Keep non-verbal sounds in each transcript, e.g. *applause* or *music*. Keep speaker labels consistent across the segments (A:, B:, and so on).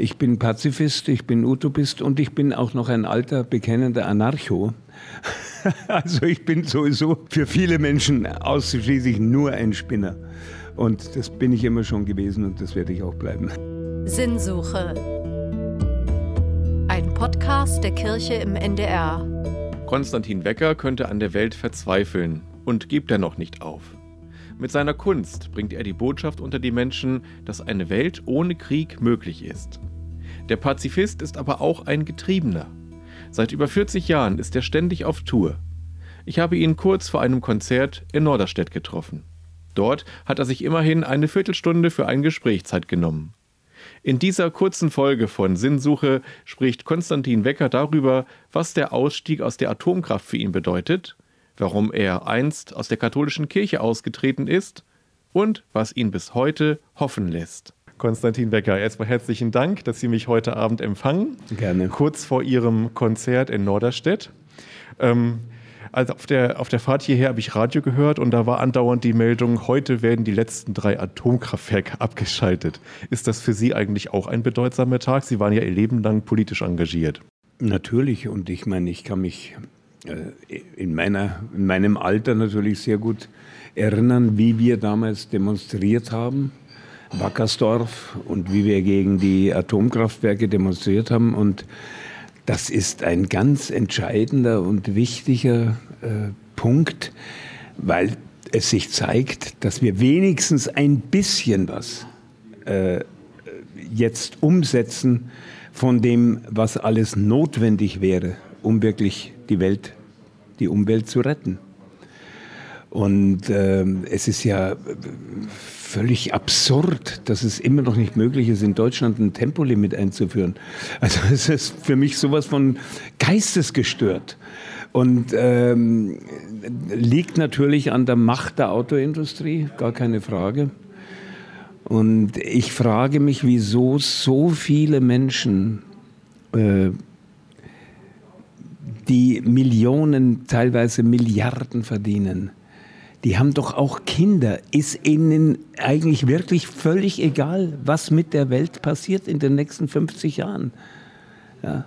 A: Ich bin Pazifist, ich bin Utopist und ich bin auch noch ein alter, bekennender Anarcho. *laughs* Also ich bin sowieso für viele Menschen ausschließlich nur ein Spinner. Und das bin ich immer schon gewesen und das werde ich auch bleiben.
B: Sinnsuche. Ein Podcast der Kirche im NDR.
C: Konstantin Wecker könnte an der Welt verzweifeln und gibt dennoch nicht auf. Mit seiner Kunst bringt er die Botschaft unter die Menschen, dass eine Welt ohne Krieg möglich ist. Der Pazifist ist aber auch ein Getriebener. Seit über 40 Jahren ist er ständig auf Tour. Ich habe ihn kurz vor einem Konzert in Norderstedt getroffen. Dort hat er sich immerhin eine Viertelstunde für ein Gespräch Zeit genommen. In dieser kurzen Folge von Sinnsuche spricht Konstantin Wecker darüber, was der Ausstieg aus der Atomkraft für ihn bedeutet, warum er einst aus der katholischen Kirche ausgetreten ist und was ihn bis heute hoffen lässt. Konstantin Wecker, erstmal herzlichen Dank, dass Sie mich heute Abend empfangen.
A: Gerne.
C: Kurz vor Ihrem Konzert in Norderstedt. Ähm, also auf der, auf der Fahrt hierher habe ich Radio gehört und da war andauernd die Meldung, heute werden die letzten drei Atomkraftwerke *laughs* abgeschaltet. Ist das für Sie eigentlich auch ein bedeutsamer Tag? Sie waren ja Ihr Leben lang politisch engagiert.
A: Natürlich und ich meine, ich kann mich in, meiner, in meinem Alter natürlich sehr gut erinnern, wie wir damals demonstriert haben, Wackersdorf, und wie wir gegen die Atomkraftwerke demonstriert haben. Und das ist ein ganz entscheidender und wichtiger äh, Punkt, weil es sich zeigt, dass wir wenigstens ein bisschen was äh, jetzt umsetzen von dem, was alles notwendig wäre, um wirklich die Welt, die Umwelt zu retten. Und äh, es ist ja völlig absurd, dass es immer noch nicht möglich ist, in Deutschland ein Tempolimit einzuführen. Also *laughs* es ist für mich sowas von geistesgestört. Und ähm, liegt natürlich an der Macht der Autoindustrie, gar keine Frage. Und ich frage mich, wieso so viele Menschen äh, die Millionen, teilweise Milliarden verdienen, die haben doch auch Kinder. Ist ihnen eigentlich wirklich völlig egal, was mit der Welt passiert in den nächsten 50 Jahren?
C: Ja.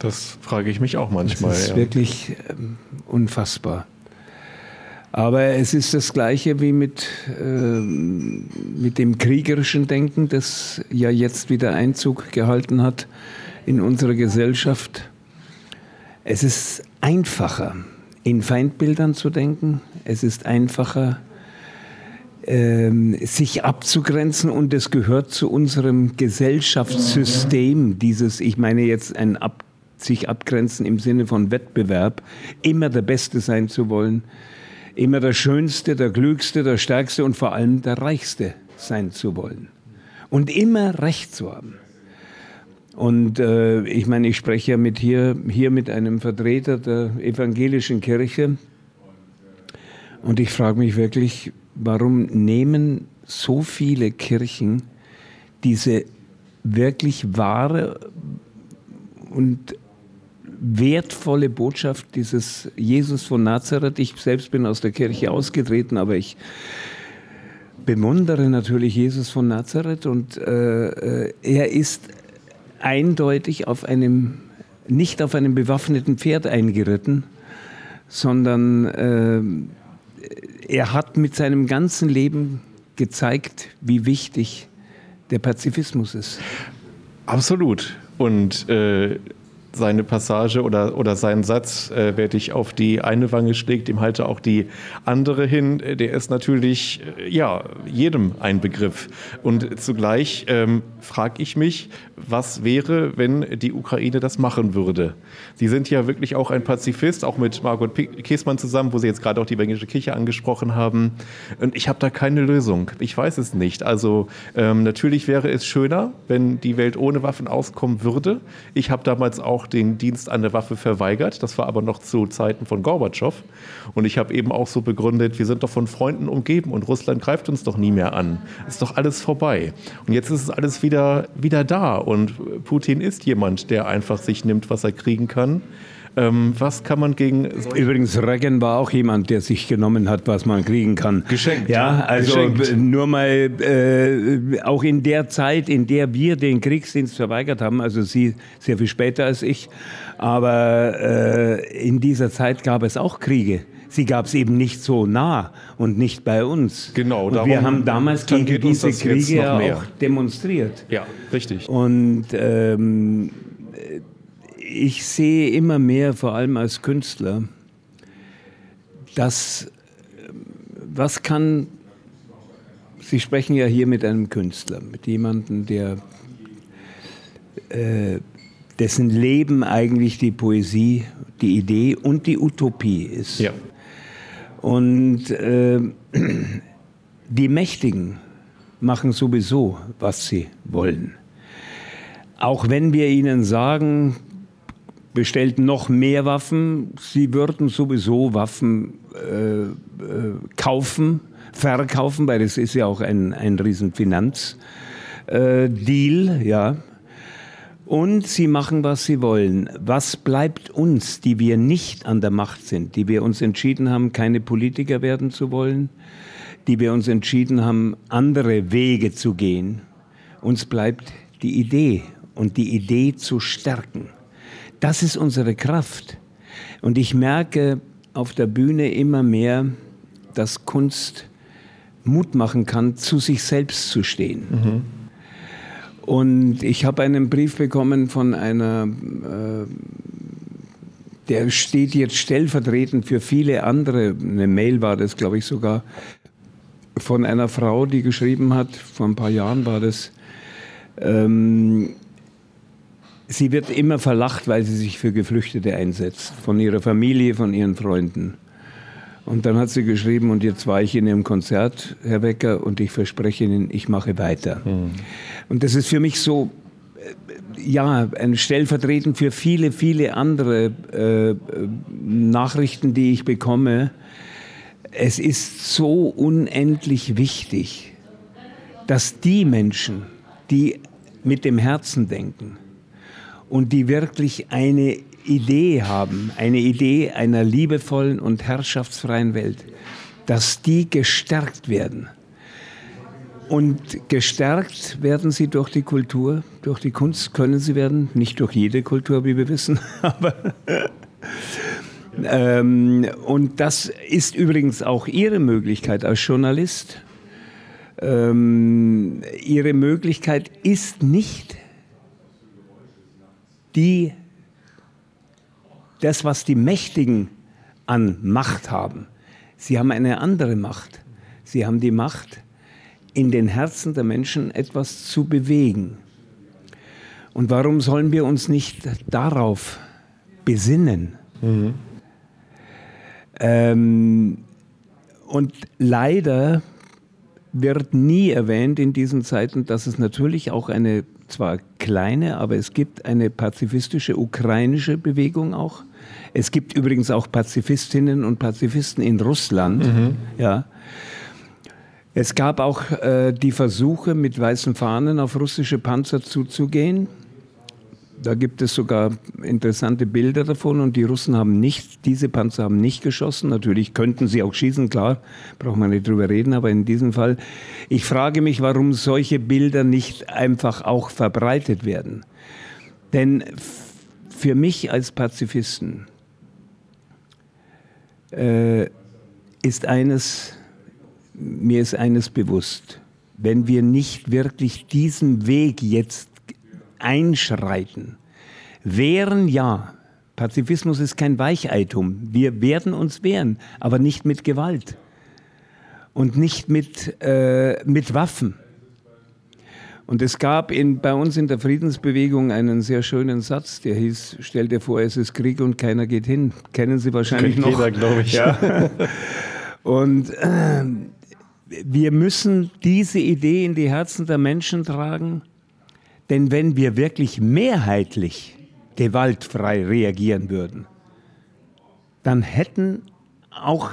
C: Das frage ich mich auch manchmal.
A: Das ist ja. wirklich ähm, unfassbar. Aber es ist das Gleiche wie mit, ähm, mit dem kriegerischen Denken, das ja jetzt wieder Einzug gehalten hat in unsere Gesellschaft. Es ist einfacher, in Feindbildern zu denken. Es ist einfacher, ähm, sich abzugrenzen und es gehört zu unserem Gesellschaftssystem, dieses, ich meine jetzt ein Ab, sich abgrenzen im Sinne von Wettbewerb, immer der Beste sein zu wollen, immer der Schönste, der Klügste, der Stärkste und vor allem der Reichste sein zu wollen und immer Recht zu haben. Und äh, ich meine, ich spreche ja mit hier, hier mit einem Vertreter der evangelischen Kirche. Und ich frage mich wirklich, warum nehmen so viele Kirchen diese wirklich wahre und wertvolle Botschaft dieses Jesus von Nazareth. Ich selbst bin aus der Kirche ausgetreten, aber ich bewundere natürlich Jesus von Nazareth und äh, äh er ist eindeutig auf einem, nicht auf einem bewaffneten Pferd eingeritten, sondern äh, er hat mit seinem ganzen Leben gezeigt, wie wichtig der Pazifismus ist.
C: Absolut. Und äh, seine Passage oder, oder seinen Satz, äh, wer dich auf die eine Wange schlägt, dem halte auch die andere hin, äh, der ist natürlich äh, ja, jedem ein Begriff. Und zugleich ähm, frage ich mich, was wäre, wenn die Ukraine das machen würde? Sie sind ja wirklich auch ein Pazifist, auch mit Margot Käßmann zusammen, wo Sie jetzt gerade auch die evangelische Kirche angesprochen haben. Und ich habe da keine Lösung. Ich weiß es nicht. Also ähm, natürlich wäre es schöner, wenn die Welt ohne Waffen auskommen würde. Ich habe damals auch den Dienst an der Waffe verweigert. Das war aber noch zu Zeiten von Gorbatschow. Und ich habe eben auch so begründet, wir sind doch von Freunden umgeben und Russland greift uns doch nie mehr an. Ist doch alles vorbei. Und jetzt ist es alles wieder, wieder da. Und Putin ist jemand, der einfach sich nimmt, was er kriegen kann. Ähm, was kann man gegen.
A: Übrigens, Reagan war auch jemand, der sich genommen hat, was man kriegen kann.
C: Geschenkt.
A: Ja, also
C: Geschenkt.
A: nur mal, äh, auch in der Zeit, in der wir den Kriegsdienst verweigert haben, also Sie sehr viel später als ich, aber äh, in dieser Zeit gab es auch Kriege. Sie gab es eben nicht so nah und nicht bei uns.
C: Genau,
A: und wir haben damals gegen diese Kriege auch demonstriert.
C: Ja, richtig.
A: Und ähm, ich sehe immer mehr, vor allem als Künstler, dass was kann, Sie sprechen ja hier mit einem Künstler, mit jemandem, der äh, dessen Leben eigentlich die Poesie, die Idee und die Utopie ist.
C: Ja.
A: Und äh, die Mächtigen machen sowieso, was sie wollen. Auch wenn wir ihnen sagen, bestellt noch mehr Waffen, sie würden sowieso Waffen äh, äh, kaufen, verkaufen, weil das ist ja auch ein, ein riesen Finanzdeal, ja. Und sie machen, was sie wollen. Was bleibt uns, die wir nicht an der Macht sind, die wir uns entschieden haben, keine Politiker werden zu wollen, die wir uns entschieden haben, andere Wege zu gehen? Uns bleibt die Idee und die Idee zu stärken. Das ist unsere Kraft. Und ich merke auf der Bühne immer mehr, dass Kunst Mut machen kann, zu sich selbst zu stehen. Und ich habe einen Brief bekommen von einer, äh, der steht jetzt stellvertretend für viele andere, eine Mail war das, glaube ich sogar, von einer Frau, die geschrieben hat, vor ein paar Jahren war das, ähm, sie wird immer verlacht, weil sie sich für Geflüchtete einsetzt, von ihrer Familie, von ihren Freunden. Und dann hat sie geschrieben, und jetzt war ich in Ihrem Konzert, Herr Wecker, und ich verspreche Ihnen, ich mache weiter. Und das ist für mich so, äh, ja, ein stellvertretend für viele, viele andere äh, Nachrichten, die ich bekomme. Es ist so unendlich wichtig, dass die Menschen, die mit dem Herzen denken und die wirklich eine Idee haben, eine Idee einer liebevollen und herrschaftsfreien Welt, dass die gestärkt werden. Und gestärkt werden sie durch die Kultur, durch die Kunst können sie werden, nicht durch jede Kultur, wie wir wissen, *laughs* aber ähm, und das ist übrigens auch Ihre Möglichkeit als Journalist. Ähm, ihre Möglichkeit ist nicht die, das, was die Mächtigen an Macht haben. Sie haben eine andere Macht. Sie haben die Macht, in den Herzen der Menschen etwas zu bewegen. Und warum sollen wir uns nicht darauf besinnen? Ähm, und leider wird nie erwähnt in diesen Zeiten, dass es natürlich auch eine zwar kleine, aber es gibt eine pazifistische ukrainische Bewegung auch. Es gibt übrigens auch Pazifistinnen und Pazifisten in Russland. Ja. Es gab auch äh, die Versuche, mit weißen Fahnen auf russische Panzer zuzugehen. Da gibt es sogar interessante Bilder davon und die Russen haben nicht, diese Panzer haben nicht geschossen. Natürlich könnten sie auch schießen, klar, braucht man nicht drüber reden, aber in diesem Fall, ich frage mich, warum solche Bilder nicht einfach auch verbreitet werden. Denn für mich als Pazifisten äh, ist eines, mir ist eines bewusst, wenn wir nicht wirklich diesen Weg jetzt einschreiten, wehren ja, Pazifismus ist kein Weicheitum, wir werden uns wehren, aber nicht mit Gewalt und nicht mit, äh, mit Waffen. Und es gab in, bei uns in der Friedensbewegung einen sehr schönen Satz, der hieß, stell dir vor, es ist Krieg und keiner geht hin. Kennen Sie wahrscheinlich
C: Kennt
A: noch.
C: jeder, glaube ich.
A: Ja. Und äh, wir müssen diese Idee in die Herzen der Menschen tragen, denn wenn wir wirklich mehrheitlich gewaltfrei reagieren würden, dann hätten auch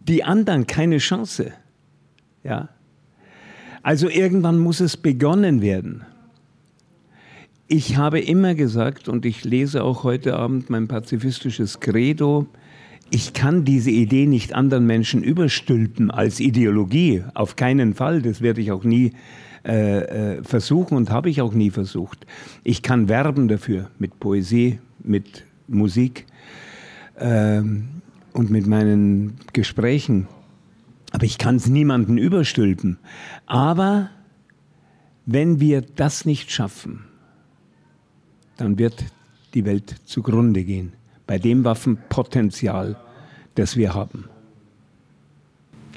A: die anderen keine Chance. Ja? Also irgendwann muss es begonnen werden. ich habe immer gesagt, und ich lese auch heute Abend mein pazifistisches Credo, ich kann diese Idee nicht anderen Menschen überstülpen als Ideologie. Auf keinen Fall. Das werde ich auch nie äh, äh, versuchen und habe ich auch nie versucht. Ich kann werben dafür mit Poesie, mit Musik ähm, und mit meinen Gesprächen. Aber ich kann es niemandem überstülpen. Aber wenn wir das nicht schaffen, dann wird die Welt zugrunde gehen bei dem Waffenpotenzial, das wir haben.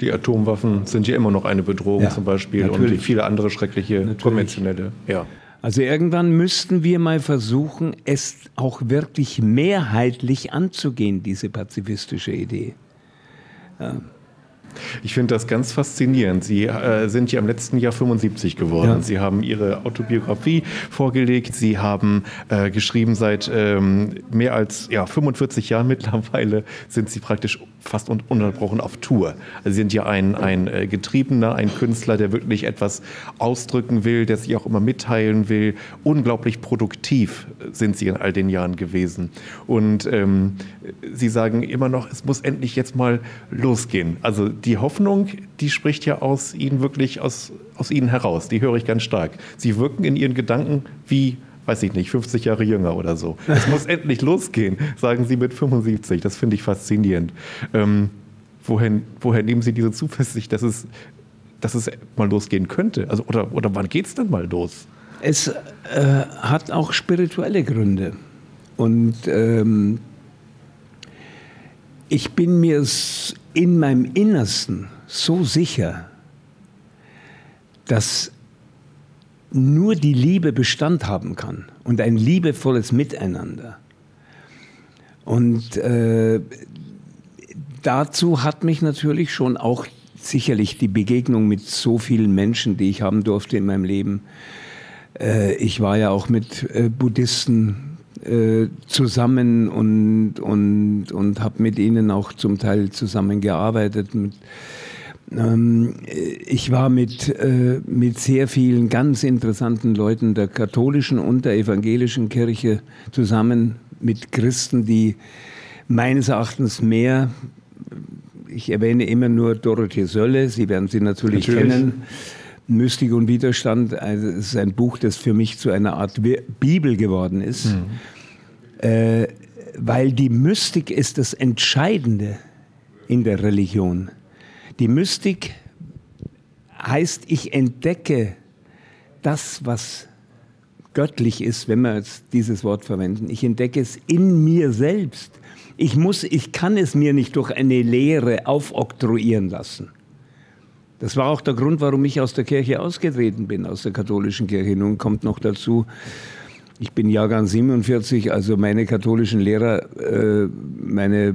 C: Die Atomwaffen sind ja immer noch eine Bedrohung ja, zum Beispiel natürlich. und viele andere schreckliche natürlich. konventionelle.
A: Ja. Also irgendwann müssten wir mal versuchen, es auch wirklich mehrheitlich anzugehen, diese pazifistische Idee.
C: Ja. Ich finde das ganz faszinierend. Sie äh, sind ja im letzten Jahr 75 geworden. Ja. Sie haben Ihre Autobiografie vorgelegt. Sie haben äh, geschrieben, seit ähm, mehr als ja, 45 Jahren mittlerweile sind Sie praktisch fast ununterbrochen auf Tour. Also Sie sind ja ein, ein äh, Getriebener, ein Künstler, der wirklich etwas ausdrücken will, der sich auch immer mitteilen will. Unglaublich produktiv sind Sie in all den Jahren gewesen. Und ähm, Sie sagen immer noch, es muss endlich jetzt mal losgehen. Also die Hoffnung, die spricht ja aus Ihnen wirklich aus, aus Ihnen heraus. Die höre ich ganz stark. Sie wirken in Ihren Gedanken wie weiß ich nicht, 50 Jahre jünger oder so. Es muss *laughs* endlich losgehen, sagen Sie mit 75. Das finde ich faszinierend. Ähm, woher, woher nehmen Sie diese Zuversicht, dass es, dass es mal losgehen könnte? Also, oder, oder wann geht es denn mal los?
A: Es äh, hat auch spirituelle Gründe. Und ähm, ich bin mir in meinem Innersten so sicher, dass nur die Liebe Bestand haben kann und ein liebevolles Miteinander. Und äh, dazu hat mich natürlich schon auch sicherlich die Begegnung mit so vielen Menschen, die ich haben durfte in meinem Leben. Äh, ich war ja auch mit äh, Buddhisten äh, zusammen und, und, und habe mit ihnen auch zum Teil zusammengearbeitet. Mit, ähm, ich war mit, äh, mit sehr vielen ganz interessanten Leuten der katholischen und der evangelischen Kirche zusammen, mit Christen, die meines Erachtens mehr, ich erwähne immer nur Dorothee Sölle, Sie werden sie natürlich, natürlich. kennen, Mystik und Widerstand, also es ist ein Buch, das für mich zu einer Art Bibel geworden ist, mhm. äh, weil die Mystik ist das Entscheidende in der Religion. Die Mystik heißt, ich entdecke das, was göttlich ist, wenn wir jetzt dieses Wort verwenden. Ich entdecke es in mir selbst. Ich muss, ich kann es mir nicht durch eine Lehre aufoktroyieren lassen. Das war auch der Grund, warum ich aus der Kirche ausgetreten bin, aus der katholischen Kirche. Nun kommt noch dazu, ich bin Jahrgang 47, also meine katholischen Lehrer, äh, meine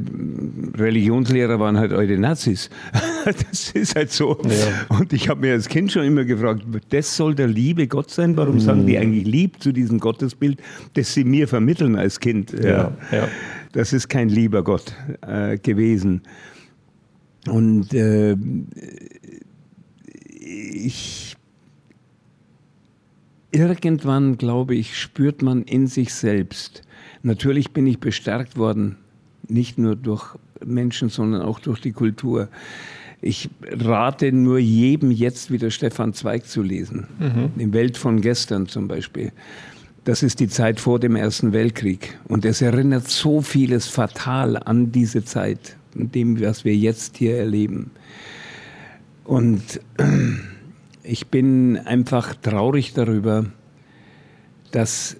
A: Religionslehrer waren halt alte Nazis. *laughs* das ist halt so. Ja. Und ich habe mir als Kind schon immer gefragt, das soll der liebe Gott sein? Warum mhm. sagen die eigentlich lieb zu diesem Gottesbild, das sie mir vermitteln als Kind? Ja, ja. Das ist kein lieber Gott äh, gewesen. Und äh, ich irgendwann, glaube ich, spürt man in sich selbst. Natürlich bin ich bestärkt worden, nicht nur durch Menschen, sondern auch durch die Kultur. Ich rate nur jedem jetzt wieder Stefan Zweig zu lesen. Mhm. Die Welt von gestern zum Beispiel. Das ist die Zeit vor dem Ersten Weltkrieg. Und es erinnert so vieles fatal an diese Zeit, an dem, was wir jetzt hier erleben. Und *clears throat* ich bin einfach traurig darüber, dass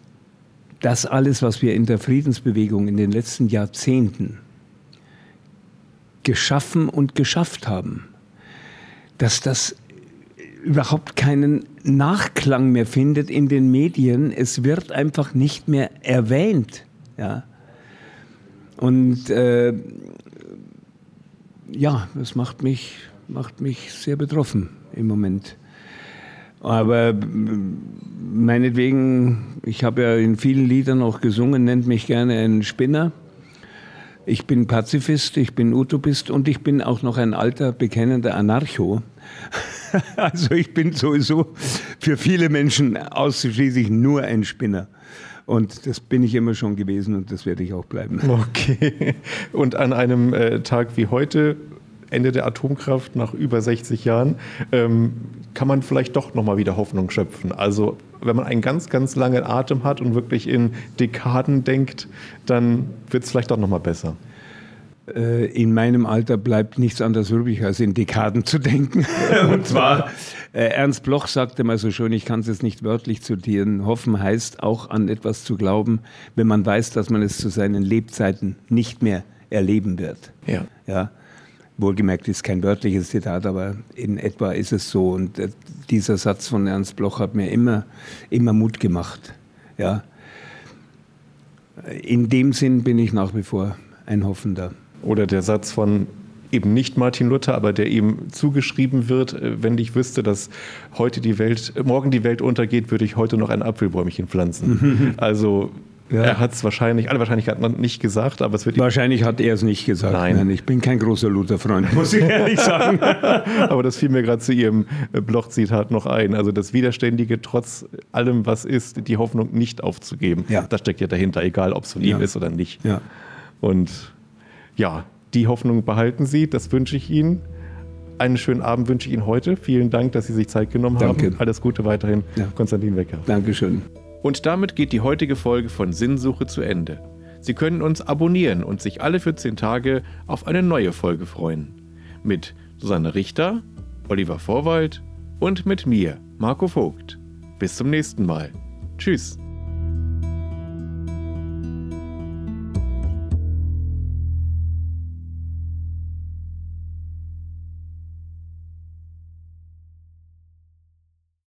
A: das alles, was wir in der Friedensbewegung in den letzten Jahrzehnten geschaffen und geschafft haben, dass das überhaupt keinen Nachklang mehr findet in den Medien. Es wird einfach nicht mehr erwähnt. Ja. Und äh, ja, das macht mich, macht mich sehr betroffen im Moment. Aber meinetwegen, ich habe ja in vielen Liedern auch gesungen, nennt mich gerne ein Spinner. Ich bin Pazifist, ich bin Utopist und ich bin auch noch ein alter, bekennender Anarcho. *laughs* Also ich bin sowieso für viele Menschen ausschließlich nur ein Spinner. Und das bin ich immer schon gewesen und das werde ich auch bleiben.
C: Okay. Und an einem äh, Tag wie heute, Ende der Atomkraft nach über 60 Jahren, ähm, kann man vielleicht doch nochmal wieder Hoffnung schöpfen. Also wenn man einen ganz, ganz langen Atem hat und wirklich in Dekaden denkt, dann wird es vielleicht doch nochmal besser.
A: Äh, in meinem Alter bleibt nichts anderes übrig, als in Dekaden zu denken. *laughs* Und zwar, äh, Ernst Bloch sagte mal so schön, ich kann es jetzt nicht wörtlich zitieren, hoffen heißt auch an etwas zu glauben, wenn man weiß, dass man es zu seinen Lebzeiten nicht mehr erleben wird.
C: Ja.
A: ja? Wohlgemerkt ist kein wörtliches Zitat, aber in etwa ist es so. Und äh, dieser Satz von Ernst Bloch hat mir immer, immer Mut gemacht. Ja? In dem Sinn bin ich nach wie vor ein Hoffender.
C: Oder der Satz von eben nicht Martin Luther, aber der ihm zugeschrieben wird, äh, wenn ich wüsste, dass heute die Welt, morgen die Welt untergeht, würde ich heute noch ein Apfelbäumchen pflanzen. *laughs* also ja. er hat es wahrscheinlich, alle Wahrscheinlichkeit nicht gesagt, aber es wird.
A: Wahrscheinlich hat er es nicht gesagt.
C: Nein. Nein.
A: ich bin kein großer Luther-Freund, muss ich ehrlich sagen. *laughs*
C: aber das fiel mir gerade zu Ihrem Bloch-Zitat noch ein. Also das Widerständige, trotz allem, was ist, die Hoffnung nicht aufzugeben.
A: Ja.
C: Das steckt ja dahinter, egal ob es von
A: Ja.
C: ihm ist oder nicht.
A: Ja.
C: Und ja, die Hoffnung behalten Sie, das wünsche ich Ihnen. Einen schönen Abend wünsche ich Ihnen heute. Vielen Dank, dass Sie sich Zeit genommen
A: Danke.
C: haben. Alles Gute weiterhin. Konstantin Wecker.
A: Dankeschön.
C: Und damit geht die heutige Folge von Sinnsuche zu Ende. Sie können uns abonnieren und sich alle 14 Tage auf eine neue Folge freuen. Mit Susanne Richter, Oliver Vorwald und mit mir, Marco Vogt. Bis zum nächsten Mal. Tschüss.